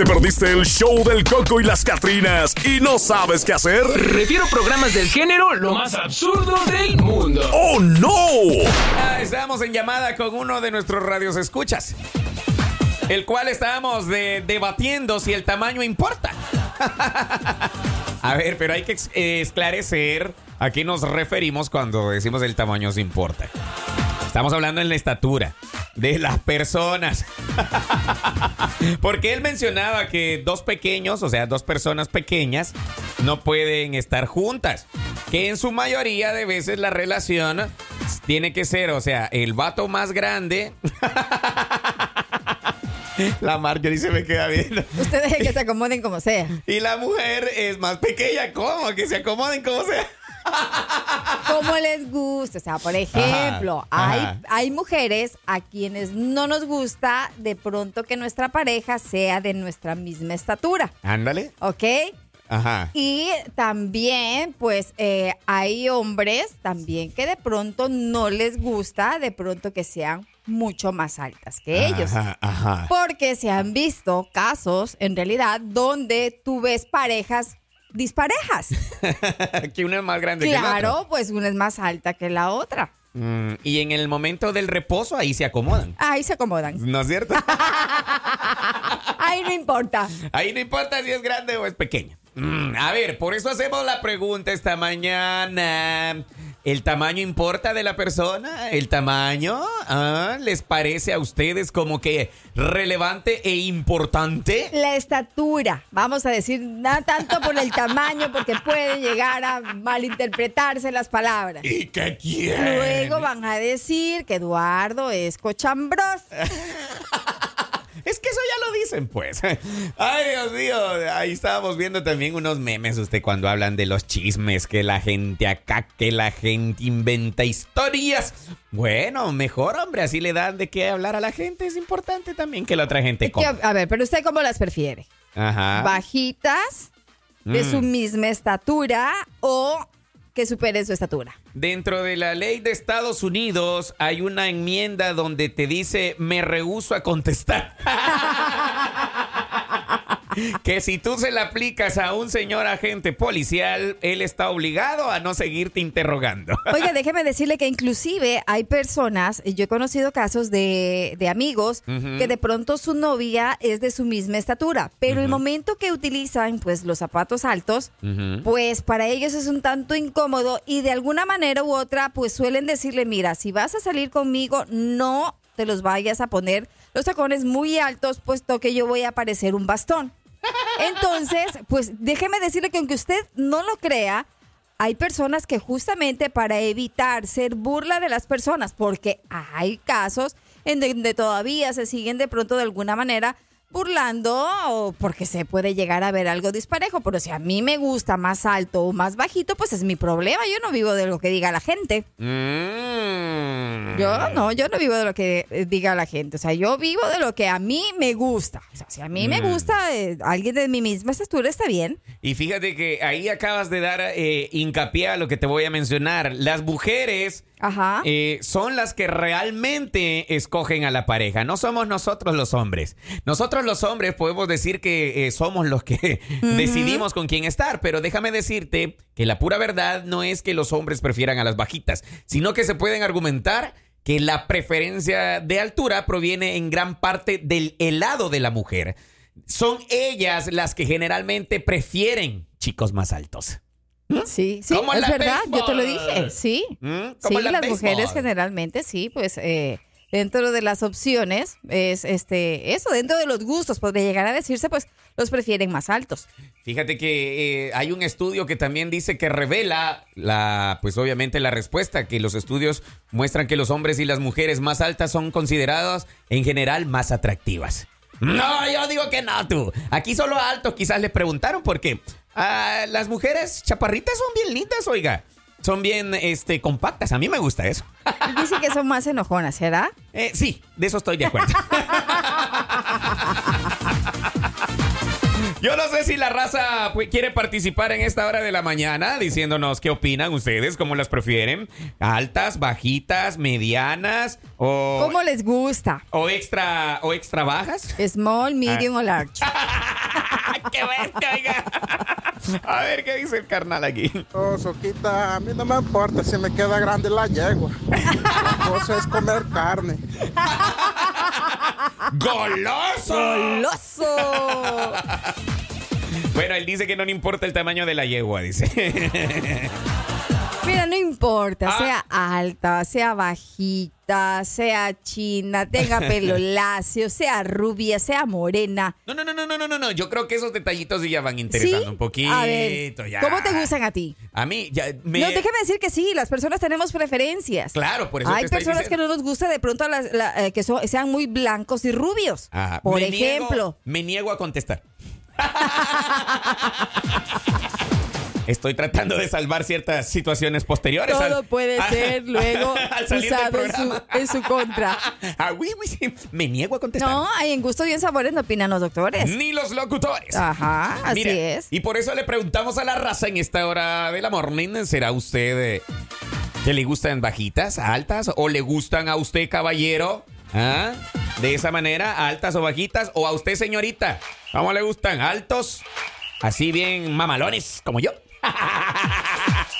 ¿Te perdiste el show del Coco y las Catrinas y no sabes qué hacer? Refiero programas del género lo más absurdo del mundo. ¡Oh, no! Ah, estábamos en llamada con uno de nuestros radios escuchas. El cual estábamos de- debatiendo si el tamaño importa. A ver, pero hay que eh, esclarecer a qué nos referimos cuando decimos el tamaño se importa. Estamos hablando en la estatura de las personas. Porque él mencionaba que dos pequeños, o sea, dos personas pequeñas, no pueden estar juntas. Que en su mayoría de veces la relación tiene que ser, o sea, el vato más grande. La Marjorie se me queda viendo. Ustedes que se acomoden como sea. Y la mujer es más pequeña. ¿Cómo? Que se acomoden como sea. Como les gusta. O sea, por ejemplo, Ajá, hay, ajá. hay mujeres a quienes no nos gusta de pronto que nuestra pareja sea de nuestra misma estatura. Ándale. ¿Ok? Ajá. Y también, pues, eh, hay hombres también que de pronto no les gusta de pronto que sean mucho más altas que ellos. Ajá, ajá. Porque se han visto casos, en realidad, donde tú ves parejas disparejas. que una es más grande que la Claro, otra. pues una es más alta que la otra. Mm, y en el momento del reposo ahí se acomodan. Ahí se acomodan. ¿No es cierto? Ahí no importa. Ahí no importa si es grande o es pequeña. Mm, a ver, por eso hacemos la pregunta esta mañana. ¿El tamaño importa de la persona? ¿El tamaño? ¿Ah? ¿Les parece a ustedes como que relevante e importante? La estatura, vamos a decir, no tanto por el tamaño, porque puede llegar a malinterpretarse las palabras. ¿Y qué quieren? Luego van a decir que Eduardo es cochambroso. Es que eso ya lo dicen, pues. Ay, Dios mío. Ahí estábamos viendo también unos memes, usted, cuando hablan de los chismes, que la gente acá, que la gente inventa historias. Bueno, mejor, hombre, así le dan de qué hablar a la gente. Es importante también que la otra gente coma. a ver, pero usted cómo las prefiere? Ajá. ¿Bajitas, de Mm. su misma estatura o que su estatura? Dentro de la ley de Estados Unidos hay una enmienda donde te dice me rehuso a contestar. que si tú se la aplicas a un señor agente policial, él está obligado a no seguirte interrogando. Oiga, déjeme decirle que inclusive hay personas, yo he conocido casos de, de amigos que de pronto su novia es de su misma estatura, pero el momento que utilizan pues los zapatos altos, pues para ellos es un tanto incómodo y de alguna manera u otra pues suelen decirle, mira, si vas a salir conmigo, no te los vayas a poner los tacones muy altos, puesto que yo voy a parecer un bastón. Entonces, pues déjeme decirle que aunque usted no lo crea, hay personas que justamente para evitar ser burla de las personas, porque hay casos en donde todavía se siguen de pronto de alguna manera burlando o porque se puede llegar a ver algo disparejo, pero si a mí me gusta más alto o más bajito, pues es mi problema, yo no vivo de lo que diga la gente. Mm. Yo no, yo no vivo de lo que eh, diga la gente. O sea, yo vivo de lo que a mí me gusta. O sea, si a mí me Mm. gusta eh, alguien de mi misma estatura, está bien. Y fíjate que ahí acabas de dar eh, hincapié a lo que te voy a mencionar. Las mujeres Ajá. eh, son las que realmente escogen a la pareja. No somos nosotros los hombres. Nosotros los hombres podemos decir que eh, somos los que decidimos con quién estar, pero déjame decirte que la pura verdad no es que los hombres prefieran a las bajitas, sino que se pueden argumentar que la preferencia de altura proviene en gran parte del helado de la mujer. Son ellas las que generalmente prefieren chicos más altos. Sí, sí, Como es verdad, yo te lo dije, sí. ¿Mm? Sí, las mujeres generalmente, sí, pues eh, dentro de las opciones, es este, eso, dentro de los gustos, podría llegar a decirse, pues los prefieren más altos. Fíjate que eh, hay un estudio que también dice que revela la, pues obviamente la respuesta, que los estudios muestran que los hombres y las mujeres más altas son consideradas en general más atractivas. No, yo digo que no, tú. Aquí solo a altos quizás le preguntaron porque ah, las mujeres chaparritas son bien lindas, oiga. Son bien este, compactas. A mí me gusta eso. Dice que son más enojonas, ¿será? Eh, sí, de eso estoy de acuerdo. Yo no sé si la raza quiere participar en esta hora de la mañana diciéndonos qué opinan ustedes, cómo las prefieren. Altas, bajitas, medianas o, ¿Cómo les gusta? o extra o extra bajas. Small, medium o large. ¡Qué bestia, oiga! A ver qué dice el carnal aquí. Oh, Soquita, a mí no me importa si me queda grande la yegua. La cosa es comer carne. ¡Goloso! ¡Goloso! Bueno, él dice que no le importa el tamaño de la yegua, dice. Mira, no importa, Ah. sea alta, sea bajita, sea china, tenga pelo lacio, sea rubia, sea morena. No, no, no, no, no, no, no, no. Yo creo que esos detallitos sí ya van ¿Sí? interesando un poquito. A ver, ya. ¿cómo te gustan a ti? A mí, ya me. No, déjame decir que sí, las personas tenemos preferencias. Claro, por eso Hay te personas que no nos gusta de pronto las- la- eh, que son- sean muy blancos y rubios. Ajá. Por Me niego- ejemplo. me niego a contestar. Estoy tratando de salvar ciertas situaciones posteriores. Todo al- puede a- ser luego al salir usado en su, programa. en su contra. Ah, oui, oui, sí. Me niego a contestar. No, hay en gusto y en sabores no opinan los doctores. Ni los locutores. Ajá, así es. Y por eso le preguntamos a la raza en esta hora de la morning, ¿será usted eh, que le gustan bajitas, altas o le gustan a usted, caballero? ¿Ah? De esa manera, altas o bajitas o a usted, señorita. ¿Cómo le gustan? ¿Altos? Así bien mamalones como yo.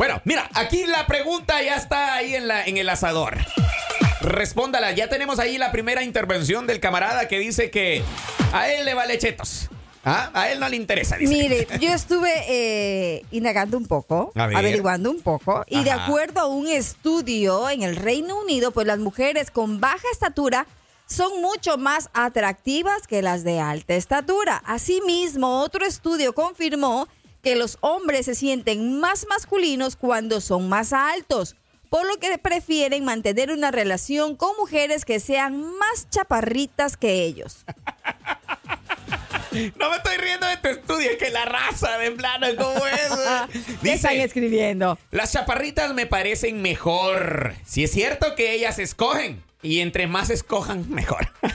Bueno, mira, aquí la pregunta ya está ahí en, la, en el asador. Respóndala. Ya tenemos ahí la primera intervención del camarada que dice que a él le vale chetos. ¿Ah? A él no le interesa, dice. Mire, yo estuve eh, indagando un poco, averiguando un poco, y de acuerdo a un estudio en el Reino Unido, pues las mujeres con baja estatura son mucho más atractivas que las de alta estatura. Asimismo, otro estudio confirmó que los hombres se sienten más masculinos cuando son más altos, por lo que prefieren mantener una relación con mujeres que sean más chaparritas que ellos. No me estoy riendo de tu estudio, es que la raza de plano, ¿cómo es? ¿Qué están Dice, escribiendo? las chaparritas me parecen mejor. Si es cierto que ellas escogen. Y entre más escojan, mejor.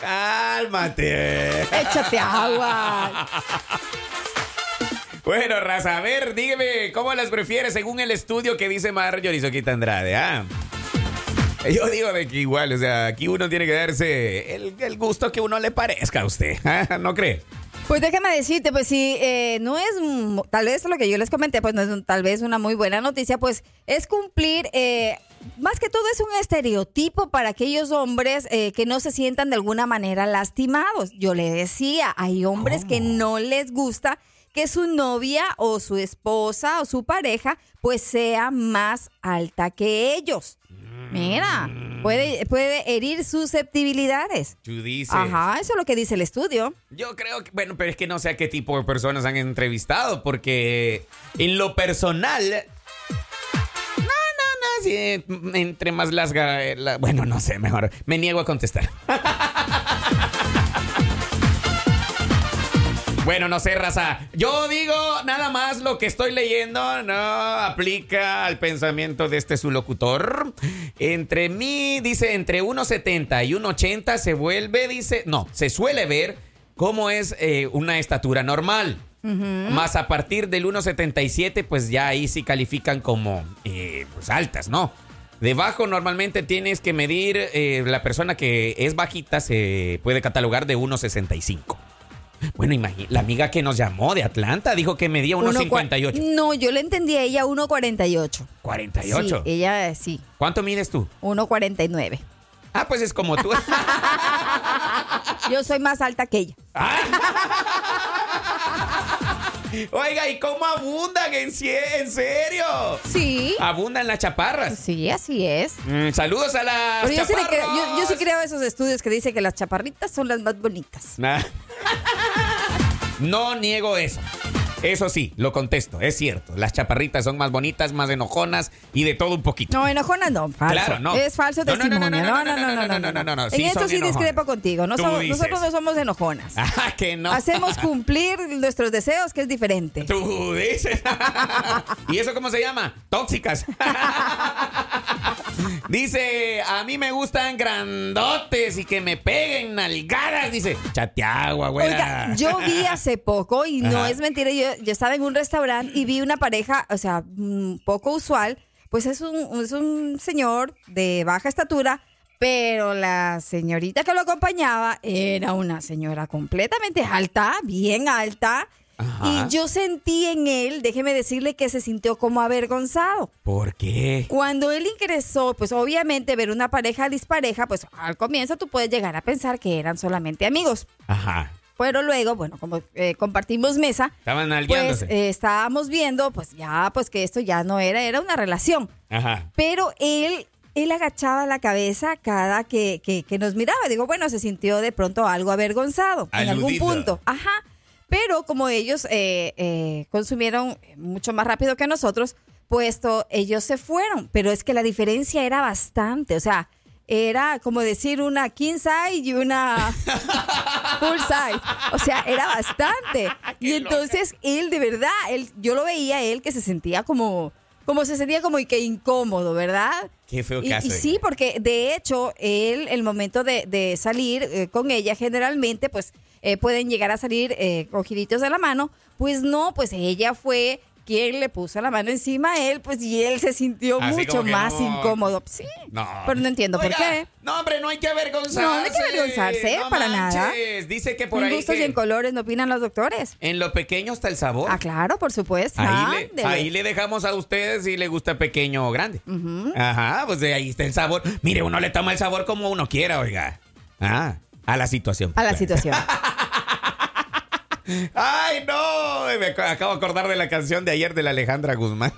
Cálmate. Échate agua. Bueno, raza, a ver, dígame, ¿cómo las prefieres según el estudio que dice Marjorie Soquita Andrade? Ah? Yo digo de que igual, o sea, aquí uno tiene que darse el, el gusto que uno le parezca a usted. ¿ah? ¿No cree? Pues déjame decirte, pues si eh, no es, tal vez lo que yo les comenté, pues no es un- tal vez una muy buena noticia, pues es cumplir, eh, más que todo es un estereotipo para aquellos hombres eh, que no se sientan de alguna manera lastimados. Yo le decía, hay hombres que no les gusta que su novia o su esposa o su pareja pues sea más alta que ellos. Mira, puede, puede herir susceptibilidades. Tú dices. Ajá, eso es lo que dice el estudio. Yo creo que, bueno, pero es que no sé a qué tipo de personas han entrevistado, porque en lo personal. Entre más las. ga- la- bueno, no sé, mejor. Me niego a contestar. Bueno, no sé, raza. Yo digo nada más lo que estoy leyendo no aplica al pensamiento de este su locutor. Entre mí, dice, entre 1,70 y 1,80 se vuelve, dice, no, se suele ver cómo es eh, una estatura normal. Más a partir del 1,77, pues ya ahí sí califican como eh, pues altas, ¿no? Debajo normalmente tienes que medir, eh, la persona que es bajita se puede catalogar de 1,65. Bueno, imagi- la amiga que nos llamó de Atlanta dijo que medía Uno cua- 1,58. No, yo le entendí a ella 1.48. 48. Sí, ella sí, ¿Cuánto mides tú? 1.49. Ah, pues es como tú. Yo soy más alta que ella. Oiga, ¿y cómo abundan en, serio? Sí. Abundan las chaparras. Sí, así es. Mm, saludos a las Pero yo sí, creo- chaparras. yo- yo sí creo esos estudios que dicen que las chaparritas son las más bonitas. Nah. No niego eso. Eso sí, lo contesto, es cierto. Las chaparritas son más bonitas, más enojonas y de todo un poquito. No, enojona no, falso. Claro, no. Es falso No, no, no, testimonio. no, No, no, no, no, no, no, no, no, no. En Sí esto sí enojonas. discrepo contigo. No somos- nosotros no somos enojonas. Ah, que no. Hacemos cumplir nuestros deseos, que es diferente. Tú dices. ¿Y eso cómo se llama? Tóxicas. Dice, a mí me gustan grandotes y que me peguen nalgadas. Dice, chateagua. Oiga, yo vi hace poco, y no Ajá. es mentira, yo, yo estaba en un restaurante y vi una pareja, o sea, mm, poco usual, pues es un, es un señor de baja estatura, pero la señorita que lo acompañaba era una señora completamente alta, bien alta, Ajá. y yo sentí en él, déjeme decirle que se sintió como avergonzado. ¿Por qué? Cuando él ingresó, pues obviamente ver una pareja dispareja, pues al comienzo tú puedes llegar a pensar que eran solamente amigos. Ajá. Pero luego, bueno, como eh, compartimos mesa, Estaban pues eh, estábamos viendo, pues ya, pues que esto ya no era, era una relación. Ajá. Pero él, él agachaba la cabeza cada que, que, que nos miraba. Digo, bueno, se sintió de pronto algo avergonzado en algún punto. Ajá. Pero como ellos eh, eh, consumieron mucho más rápido que nosotros, puesto ellos se fueron. Pero es que la diferencia era bastante. O sea, era como decir una king size y una full size. O sea, era bastante. y entonces él de verdad, él, yo lo veía a él que se sentía como, como se sentía como y que incómodo, ¿verdad? Qué feo Y, caso. y sí, porque de hecho, él, el momento de, de salir eh, con ella, generalmente, pues eh, pueden llegar a salir eh, cogiditos de la mano. Pues no, pues ella fue quien le puso la mano encima a él, pues y él se sintió Así mucho más no. incómodo. Sí, No. pero no entiendo Oiga, por qué. No, hombre, no hay que avergonzarse. No, no hay que avergonzarse, No para nada. manches. Dice que por en ahí gustos que y en colores no opinan los doctores. en lo pequeño está el sabor. Ah, claro, por supuesto. Ahí le, Ándele. ahí le dejamos a ustedes si le gusta pequeño o grande. Ajá, pues de ahí está el sabor. Mire, uno le toma el sabor como uno quiera, oiga. Ah, a la situación. A la situación. Ay, no. Me ac- acabo de acordar de la canción de ayer de la Alejandra Guzmán.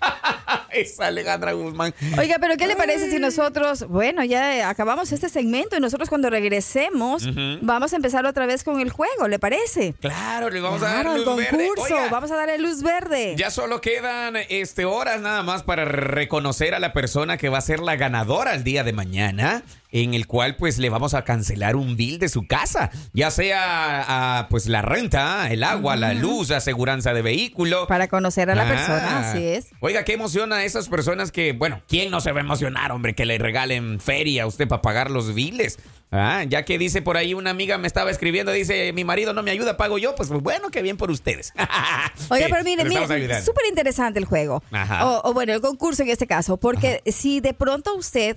Esa Alejandra Guzmán. Oiga, pero ¿qué le parece si nosotros, bueno, ya acabamos este segmento y nosotros cuando regresemos vamos a empezar otra vez con el juego, ¿le parece? Claro, le vamos claro, a dar el luz verde. concurso, Oiga, vamos a darle luz verde. Ya solo quedan este, horas nada más para reconocer a la persona que va a ser la ganadora el día de mañana, en el cual pues le vamos a cancelar un bill de su casa, ya sea ah, pues la renta, el agua, la luz, aseguranza de vehículo. Para conocer a la Ah. persona, así es. Oiga, qué emociona a esas personas que, bueno, ¿quién no se va a emocionar, hombre, que le regalen feria a usted para pagar los biles? Ah, ya que dice por ahí una amiga me estaba escribiendo, dice, mi marido no me ayuda, pago yo, pues bueno, qué bien por ustedes. Oiga, pero mire, mire, súper interesante el juego. Ajá. O, o bueno, el concurso en este caso, porque si de pronto usted,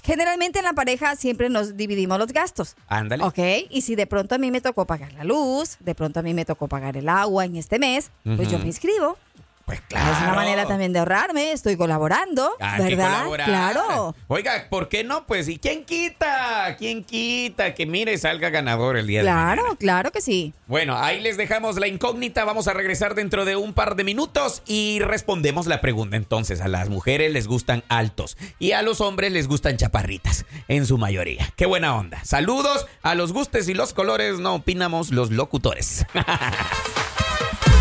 generalmente en la pareja siempre nos dividimos los gastos. Ándale. Ok, y si de pronto a mí me tocó pagar la luz, de pronto a mí me tocó pagar el agua en este mes, pues yo me inscribo. Pues claro. Es una manera también de ahorrarme, estoy colaborando, que ¿verdad? Claro. Oiga, ¿por qué no? Pues, ¿y quién quita? ¿Quién quita que mire salga ganador el día de Claro, claro que sí. Bueno, ahí les dejamos la incógnita. Vamos a regresar dentro de un par de minutos y respondemos la pregunta. Entonces, a las mujeres les gustan altos y a los hombres les gustan chaparritas, en su mayoría. Qué buena onda. Saludos a los gustes y los colores, no opinamos los locutores.